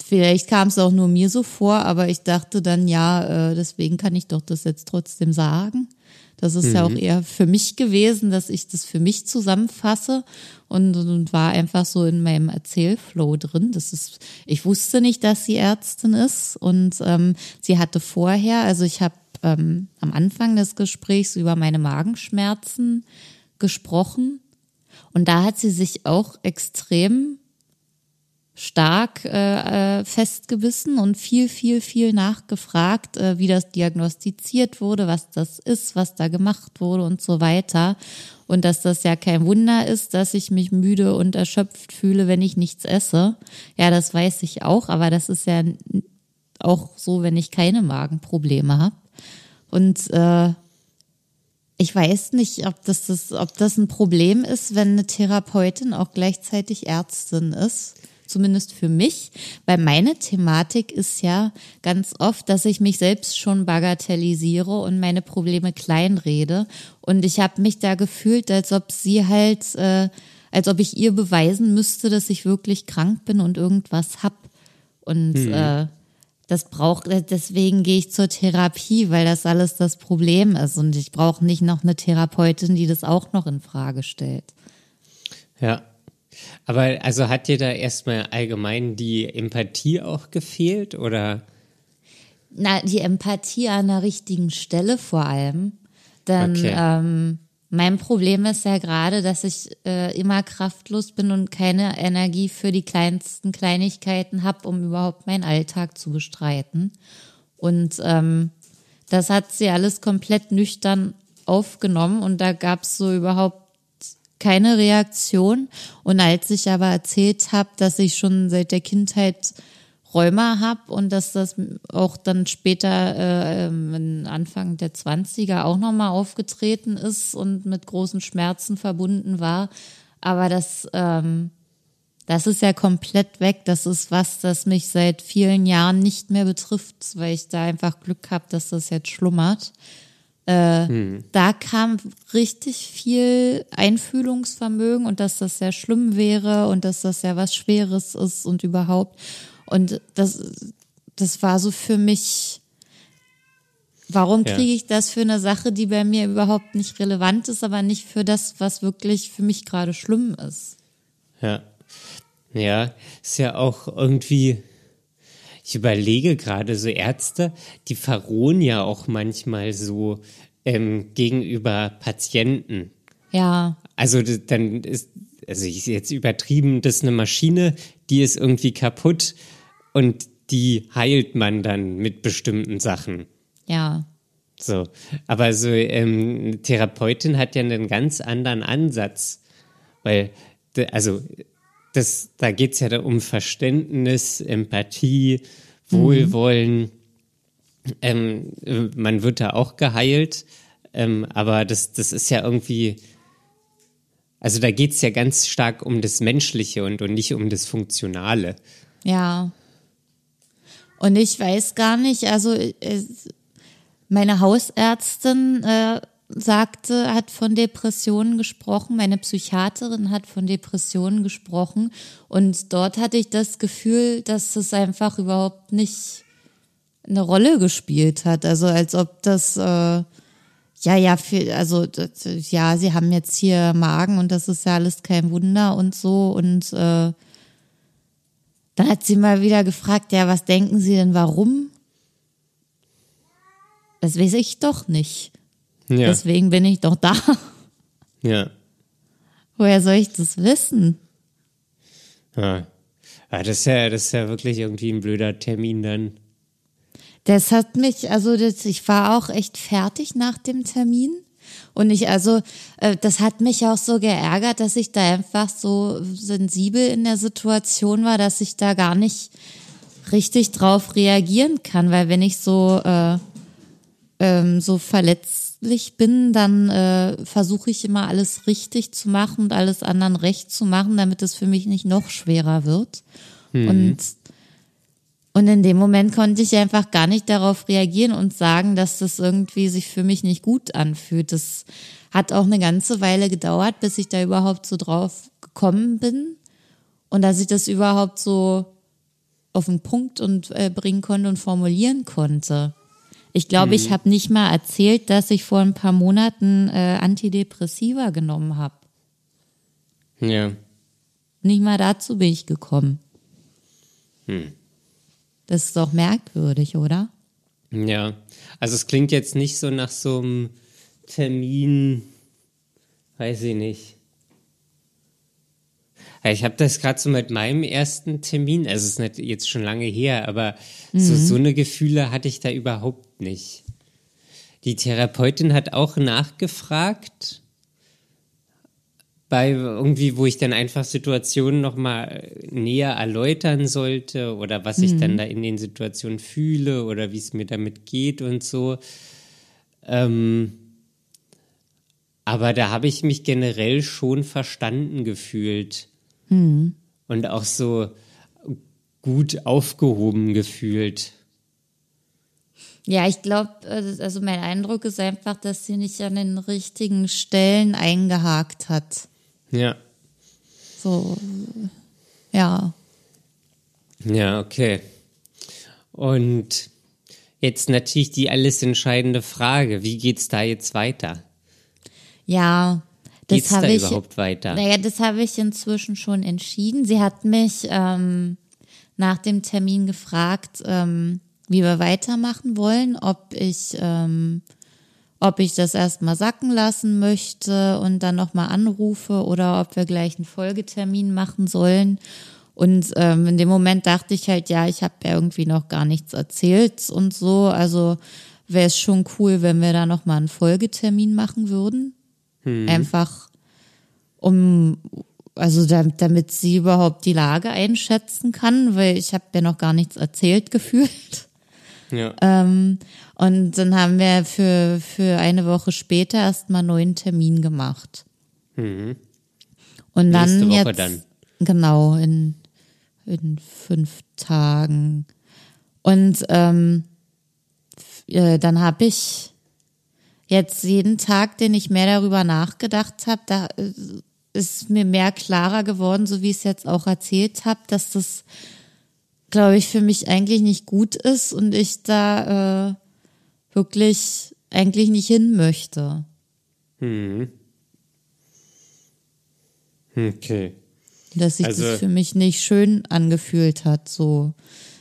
vielleicht kam es auch nur mir so vor, aber ich dachte dann, ja, äh, deswegen kann ich doch das jetzt trotzdem sagen. Das ist mhm. ja auch mhm. eher für mich gewesen, dass ich das für mich zusammenfasse und, und war einfach so in meinem Erzählflow drin. Das ist, ich wusste nicht, dass sie Ärztin ist und ähm, sie hatte vorher, also ich habe ähm, am Anfang des Gesprächs über meine Magenschmerzen gesprochen und da hat sie sich auch extrem stark äh, äh, festgebissen und viel, viel, viel nachgefragt, äh, wie das diagnostiziert wurde, was das ist, was da gemacht wurde und so weiter. Und dass das ja kein Wunder ist, dass ich mich müde und erschöpft fühle, wenn ich nichts esse. Ja, das weiß ich auch, aber das ist ja auch so, wenn ich keine Magenprobleme habe. Und äh, ich weiß nicht, ob das, das, ob das ein Problem ist, wenn eine Therapeutin auch gleichzeitig Ärztin ist zumindest für mich, weil meine Thematik ist ja ganz oft, dass ich mich selbst schon bagatellisiere und meine Probleme kleinrede. Und ich habe mich da gefühlt, als ob sie halt, äh, als ob ich ihr beweisen müsste, dass ich wirklich krank bin und irgendwas hab. Und hm. äh, das braucht, deswegen gehe ich zur Therapie, weil das alles das Problem ist. Und ich brauche nicht noch eine Therapeutin, die das auch noch in Frage stellt. Ja, aber also hat dir da erstmal allgemein die Empathie auch gefehlt oder? Na, die Empathie an der richtigen Stelle vor allem. Denn okay. ähm, mein Problem ist ja gerade, dass ich äh, immer kraftlos bin und keine Energie für die kleinsten Kleinigkeiten habe, um überhaupt meinen Alltag zu bestreiten. Und ähm, das hat sie alles komplett nüchtern aufgenommen und da gab es so überhaupt keine Reaktion. Und als ich aber erzählt habe, dass ich schon seit der Kindheit Rheuma habe und dass das auch dann später äh, Anfang der 20er auch nochmal aufgetreten ist und mit großen Schmerzen verbunden war. Aber das, ähm, das ist ja komplett weg. Das ist was, das mich seit vielen Jahren nicht mehr betrifft, weil ich da einfach Glück habe, dass das jetzt schlummert. Äh, hm. Da kam richtig viel Einfühlungsvermögen und dass das sehr schlimm wäre und dass das ja was Schweres ist und überhaupt. Und das, das war so für mich, warum kriege ich das für eine Sache, die bei mir überhaupt nicht relevant ist, aber nicht für das, was wirklich für mich gerade schlimm ist. Ja. Ja, ist ja auch irgendwie ich überlege gerade, so Ärzte, die verrohen ja auch manchmal so ähm, gegenüber Patienten. Ja. Also dann ist, also ich jetzt übertrieben, das ist eine Maschine, die ist irgendwie kaputt und die heilt man dann mit bestimmten Sachen. Ja. So, aber so ähm, Therapeutin hat ja einen ganz anderen Ansatz, weil also das, da geht's ja um Verständnis, Empathie, Wohlwollen. Mhm. Ähm, man wird da auch geheilt, ähm, aber das, das ist ja irgendwie, also da geht's ja ganz stark um das Menschliche und, und nicht um das Funktionale. Ja. Und ich weiß gar nicht, also es, meine Hausärztin äh, sagte, hat von Depressionen gesprochen, meine Psychiaterin hat von Depressionen gesprochen und dort hatte ich das Gefühl, dass es einfach überhaupt nicht eine Rolle gespielt hat. Also als ob das äh, ja, ja, für, also ja, sie haben jetzt hier Magen und das ist ja alles kein Wunder und so. Und äh, dann hat sie mal wieder gefragt, ja, was denken Sie denn, warum? Das weiß ich doch nicht. Ja. Deswegen bin ich doch da. Ja. Woher soll ich das wissen? Ja. ja das, ist ja das ist ja wirklich irgendwie ein blöder Termin dann. Das hat mich, also das, ich war auch echt fertig nach dem Termin. Und ich, also, äh, das hat mich auch so geärgert, dass ich da einfach so sensibel in der Situation war, dass ich da gar nicht richtig drauf reagieren kann, weil wenn ich so, äh, ähm, so verletzlich bin, dann äh, versuche ich immer alles richtig zu machen und alles anderen recht zu machen, damit es für mich nicht noch schwerer wird. Mhm. Und und in dem Moment konnte ich einfach gar nicht darauf reagieren und sagen, dass das irgendwie sich für mich nicht gut anfühlt. Das hat auch eine ganze Weile gedauert, bis ich da überhaupt so drauf gekommen bin und dass ich das überhaupt so auf den Punkt und äh, bringen konnte und formulieren konnte. Ich glaube, mhm. ich habe nicht mal erzählt, dass ich vor ein paar Monaten äh, Antidepressiva genommen habe. Ja. Nicht mal dazu bin ich gekommen. Hm. Das ist doch merkwürdig, oder? Ja, also es klingt jetzt nicht so nach so einem Termin, weiß ich nicht. Ich habe das gerade so mit meinem ersten Termin, also es ist nicht jetzt schon lange her, aber mhm. so, so eine Gefühle hatte ich da überhaupt nicht. Die Therapeutin hat auch nachgefragt, bei irgendwie, wo ich dann einfach Situationen nochmal näher erläutern sollte oder was ich dann mhm. da in den Situationen fühle oder wie es mir damit geht und so. Ähm, aber da habe ich mich generell schon verstanden gefühlt mhm. und auch so gut aufgehoben gefühlt. Ja, ich glaube, äh, also mein Eindruck ist einfach, dass sie nicht an den richtigen Stellen eingehakt hat. Ja. So, ja. Ja, okay. Und jetzt natürlich die alles entscheidende Frage. Wie geht's da jetzt weiter? Ja, das habe ich überhaupt weiter. Naja, das habe ich inzwischen schon entschieden. Sie hat mich ähm, nach dem Termin gefragt, ähm, wie wir weitermachen wollen, ob ich ähm, ob ich das erstmal sacken lassen möchte und dann nochmal anrufe oder ob wir gleich einen Folgetermin machen sollen. Und ähm, in dem Moment dachte ich halt, ja, ich habe ja irgendwie noch gar nichts erzählt und so. Also wäre es schon cool, wenn wir da nochmal einen Folgetermin machen würden. Hm. Einfach um, also damit, damit sie überhaupt die Lage einschätzen kann, weil ich habe ja noch gar nichts erzählt gefühlt. Ja. Ähm, und dann haben wir für, für eine Woche später erstmal einen neuen Termin gemacht. Mhm. Und dann Nächste Woche jetzt, dann. genau, in, in fünf Tagen. Und ähm, äh, dann habe ich jetzt jeden Tag, den ich mehr darüber nachgedacht habe, da äh, ist mir mehr klarer geworden, so wie ich es jetzt auch erzählt habe, dass das glaube ich, für mich eigentlich nicht gut ist und ich da äh, wirklich eigentlich nicht hin möchte. Hm. Okay. Dass sich also, das für mich nicht schön angefühlt hat, so.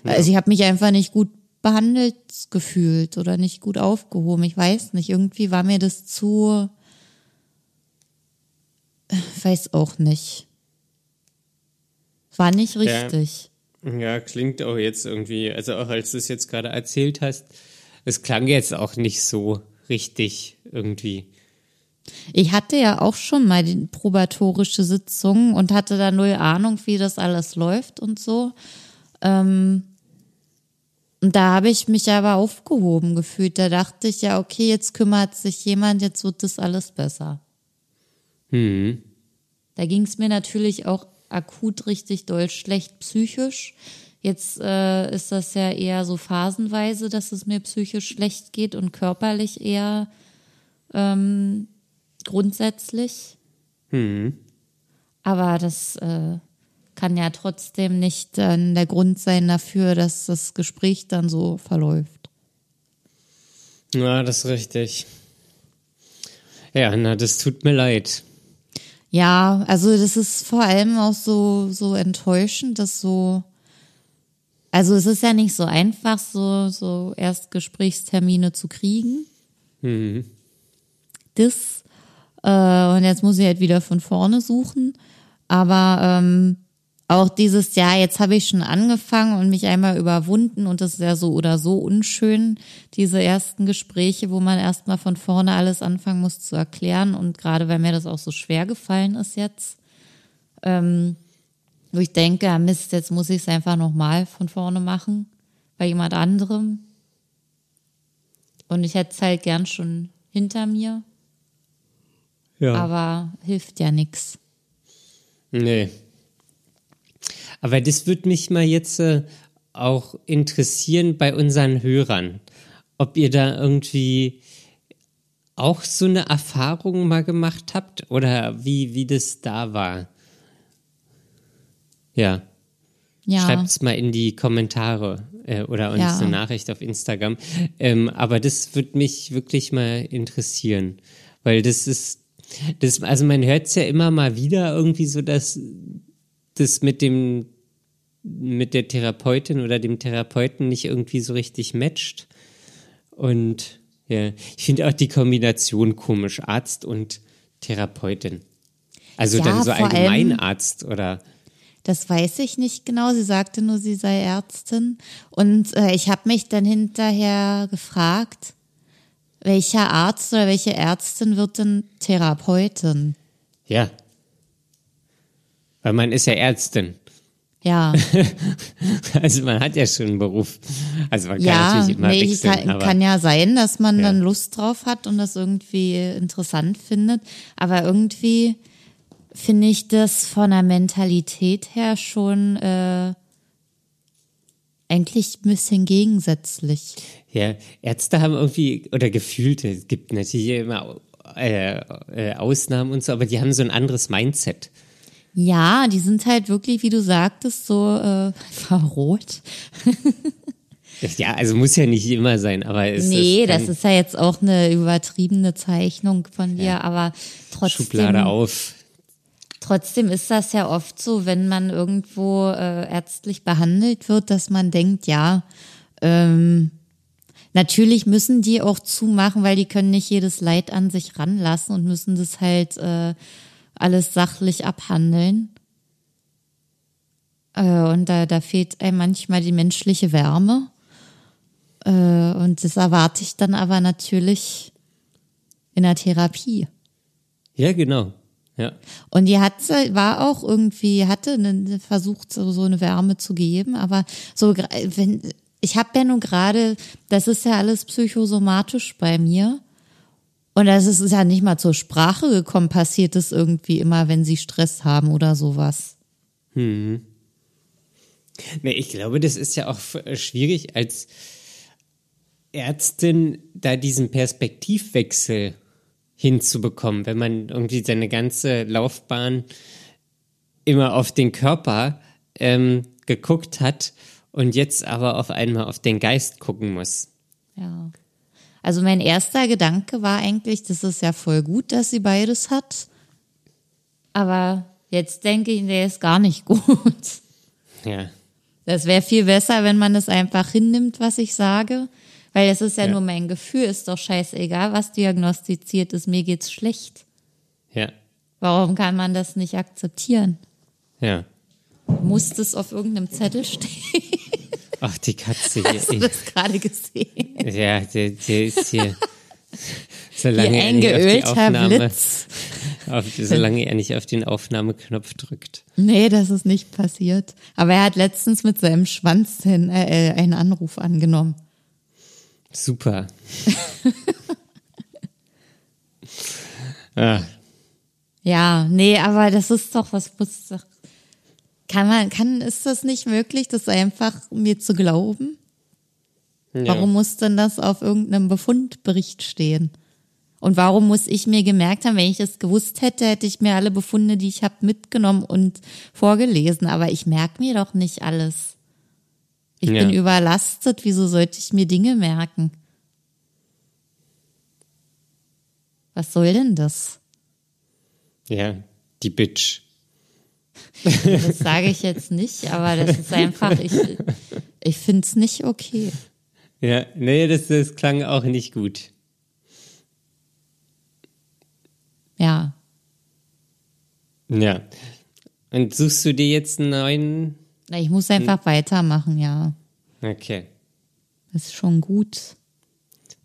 Ja. Also ich habe mich einfach nicht gut behandelt gefühlt oder nicht gut aufgehoben. Ich weiß nicht, irgendwie war mir das zu, weiß auch nicht. War nicht richtig. Ja. Ja, klingt auch jetzt irgendwie, also auch als du es jetzt gerade erzählt hast, es klang jetzt auch nicht so richtig irgendwie. Ich hatte ja auch schon mal die probatorische Sitzung und hatte da null Ahnung, wie das alles läuft und so. Ähm, und da habe ich mich aber aufgehoben gefühlt. Da dachte ich ja, okay, jetzt kümmert sich jemand, jetzt wird das alles besser. Hm. Da ging es mir natürlich auch akut richtig doll schlecht psychisch. Jetzt äh, ist das ja eher so phasenweise, dass es mir psychisch schlecht geht und körperlich eher ähm, grundsätzlich. Hm. Aber das äh, kann ja trotzdem nicht dann der Grund sein dafür, dass das Gespräch dann so verläuft. Ja, das ist richtig. Ja, na, das tut mir leid. Ja, also das ist vor allem auch so, so enttäuschend, dass so, also es ist ja nicht so einfach, so, so Erstgesprächstermine zu kriegen. Mhm. Das, äh, und jetzt muss ich halt wieder von vorne suchen. Aber ähm, auch dieses Jahr, jetzt habe ich schon angefangen und mich einmal überwunden und das ist ja so oder so unschön, diese ersten Gespräche, wo man erstmal von vorne alles anfangen muss zu erklären und gerade weil mir das auch so schwer gefallen ist jetzt, ähm, wo ich denke, ah Mist, jetzt muss ich es einfach nochmal von vorne machen, bei jemand anderem. Und ich hätte es halt gern schon hinter mir, Ja. aber hilft ja nix. Nee. Aber das würde mich mal jetzt äh, auch interessieren bei unseren Hörern, ob ihr da irgendwie auch so eine Erfahrung mal gemacht habt oder wie, wie das da war. Ja, Ja. schreibt es mal in die Kommentare äh, oder uns Ja. eine Nachricht auf Instagram. Ähm, aber das würde mich wirklich mal interessieren, weil das ist, das, also man hört es ja immer mal wieder irgendwie so, dass das mit dem mit der Therapeutin oder dem Therapeuten nicht irgendwie so richtig matcht. Und ja, ich finde auch die Kombination komisch, Arzt und Therapeutin. Also Ja, dann so Allgemeinarzt oder Das weiß ich nicht genau. Sie sagte nur, sie sei Ärztin. Und äh, ich habe mich dann hinterher gefragt, welcher Arzt oder welche Ärztin wird denn Therapeutin? ja. Weil man ist ja Ärztin. Ja, Also man hat ja schon einen Beruf. Also man kann ja, natürlich immer nee, wechseln, kann, aber kann ja sein, dass man Ja. dann Lust drauf hat und das irgendwie interessant findet. Aber irgendwie finde ich das von der Mentalität her schon äh, eigentlich ein bisschen gegensätzlich. ja, Ärzte haben irgendwie, oder gefühlte, es gibt natürlich immer äh, äh, Ausnahmen und so, aber die haben so ein anderes Mindset. Ja, die sind halt wirklich, wie du sagtest, so äh, verrot. Ja, also muss ja nicht immer sein, aber es Nee, ist das ist ja jetzt auch eine übertriebene Zeichnung von dir, aber trotzdem, Schublade auf. trotzdem ist das ja oft so, wenn man irgendwo äh, ärztlich behandelt wird, dass man denkt, ja, ähm, natürlich müssen die auch zumachen, weil die können nicht jedes Leid an sich ranlassen und müssen das halt äh, alles sachlich abhandeln. Äh, und da, da fehlt einem manchmal die menschliche Wärme. Äh, und das erwarte ich dann aber natürlich in der Therapie. Ja, genau. Ja. Und die hat, war auch irgendwie, hatte eine, versucht, so, so eine Wärme zu geben, aber so, wenn, ich habe ja nun gerade, das ist ja alles psychosomatisch bei mir. Und das ist ja nicht mal zur Sprache gekommen, passiert es irgendwie immer, wenn sie Stress haben oder sowas. Nee, ich glaube, das ist ja auch äh, schwierig als Ärztin, da diesen Perspektivwechsel hinzubekommen, wenn man irgendwie seine ganze Laufbahn immer auf den Körper ähm, geguckt hat und jetzt aber auf einmal auf den Geist gucken muss. Ja. Also mein erster Gedanke war eigentlich, das ist ja voll gut, dass sie beides hat. Aber jetzt denke ich, der ist gar nicht gut. Ja. Das wäre viel besser, wenn man es einfach hinnimmt, was ich sage. Weil es ist ja, Ja. nur mein Gefühl, ist doch scheißegal, was diagnostiziert ist, mir geht's schlecht. Ja. Warum kann man das nicht akzeptieren? Ja. Muss das auf irgendeinem Zettel stehen? Ach, die Katze hier. Hast du das gerade gesehen? Ja, der, der ist hier. Solange er nicht auf die Aufnahme, Blitz. auf, solange er nicht auf den Aufnahmeknopf drückt. Nee, das ist nicht passiert. Aber er hat letztens mit seinem Schwanz hin, äh, äh, einen Anruf angenommen. Super. ah, Ja, nee, aber das ist doch, was muss doch. Kann man, kann, ist das nicht möglich, das einfach mir zu glauben? ja. Warum muss denn das auf irgendeinem Befundbericht stehen? Und warum muss ich mir gemerkt haben, wenn ich es gewusst hätte, hätte ich mir alle Befunde, die ich habe, mitgenommen und vorgelesen. Aber ich merke mir doch nicht alles. Ich Ja. bin überlastet. Wieso sollte ich mir Dinge merken? Was soll denn das? Ja, die Bitch. Das sage ich jetzt nicht, aber das ist einfach, ich, ich finde es nicht okay. Ja, nee, das, das klang auch nicht gut. Ja. Ja. Und suchst du dir jetzt einen neuen? Na, Ich muss einfach weitermachen, ja. Okay. Das ist schon gut.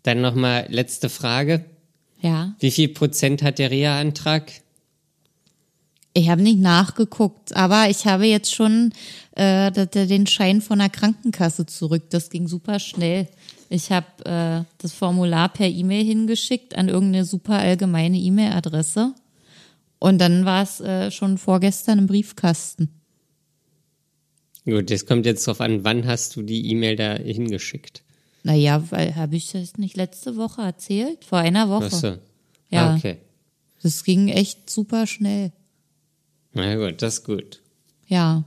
Dann nochmal letzte Frage. Ja. Wie viel Prozent hat der Reha-Antrag? Ich habe nicht nachgeguckt, aber ich habe jetzt schon äh, den Schein von der Krankenkasse zurück. Das ging super schnell. Ich habe äh, das Formular per E-Mail hingeschickt an irgendeine super allgemeine E-Mail-Adresse. Und dann war es äh, schon vorgestern im Briefkasten. Gut, das kommt jetzt drauf an, wann hast du die E-Mail da hingeschickt? Naja, weil habe ich das nicht letzte Woche erzählt? Vor einer Woche. Ach so. Ja. Ah, okay. Das ging echt super schnell. Na gut, das ist gut. Ja.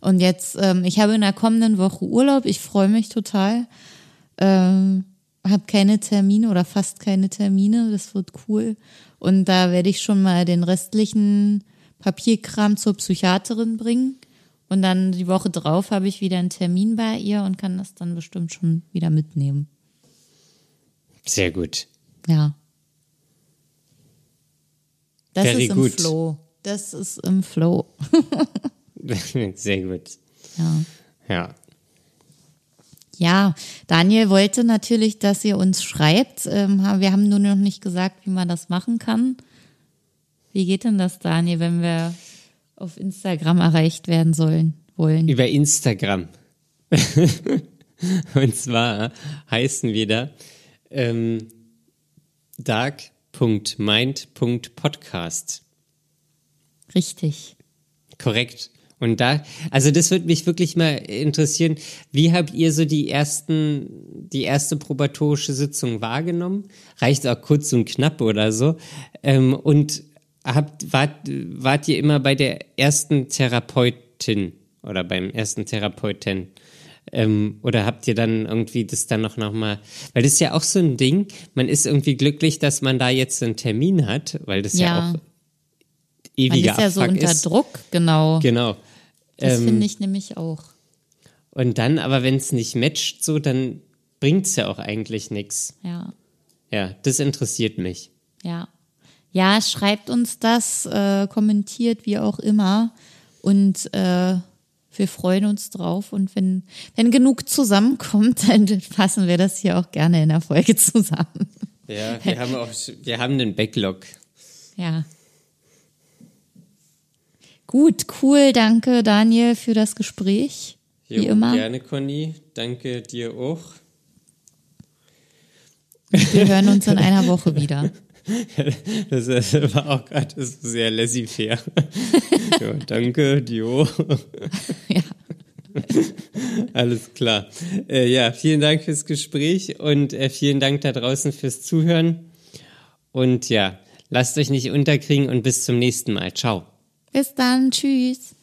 Und jetzt, ähm, ich habe in der kommenden Woche Urlaub. Ich freue mich total. Ähm, habe keine Termine oder fast keine Termine. Das wird cool. Und da werde ich schon mal den restlichen Papierkram zur Psychiaterin bringen. Und dann die Woche drauf habe ich wieder einen Termin bei ihr und kann das dann bestimmt schon wieder mitnehmen. Sehr gut. Ja. Das Very ist im gut. Flow. Das ist im Flow. Sehr gut. Ja. Ja. Ja, Daniel wollte natürlich, dass ihr uns schreibt. Ähm, wir haben nur noch nicht gesagt, wie man das machen kann. Wie geht denn das, Daniel, wenn wir auf Instagram erreicht werden sollen, wollen? Über Instagram. Und zwar heißen wir da ähm, dark.mind.podcast. Richtig. Korrekt. Und da, also das würde mich wirklich mal interessieren, wie habt ihr so die ersten, die erste probatorische Sitzung wahrgenommen? Reicht auch kurz und knapp oder so. Ähm, und habt, wart, wart ihr immer bei der ersten Therapeutin oder beim ersten Therapeuten? Ähm, oder habt ihr dann irgendwie das dann noch nochmal, weil das ist ja auch so ein Ding, man ist irgendwie glücklich, dass man da jetzt einen Termin hat, weil das ja, Ja. auch Man ewiger ist ja so Abfuck unter ist. Druck, genau. Genau. Das Ähm, finde ich nämlich auch. Und dann, aber wenn es nicht matcht, so, dann bringt's ja auch eigentlich nichts. Ja, Ja, das interessiert mich. ja. Ja, schreibt uns das, äh, kommentiert, wie auch immer. Und äh, wir freuen uns drauf. Und wenn, wenn genug zusammenkommt, dann fassen wir das hier auch gerne in der Folge zusammen. Ja, wir haben auch, wir haben einen Backlog. Ja. Gut, cool. Danke, Daniel, für das Gespräch. Wie Jo, immer. Gerne, Conny. Danke dir auch. Wir hören uns in einer Woche wieder. Das war auch gerade sehr laissez-faire. ja, danke, Dio. Ja. Alles klar. Äh, ja, vielen Dank fürs Gespräch und äh, vielen Dank da draußen fürs Zuhören. Und ja, lasst euch nicht unterkriegen und bis zum nächsten Mal. Ciao. Bis dann. Tschüss.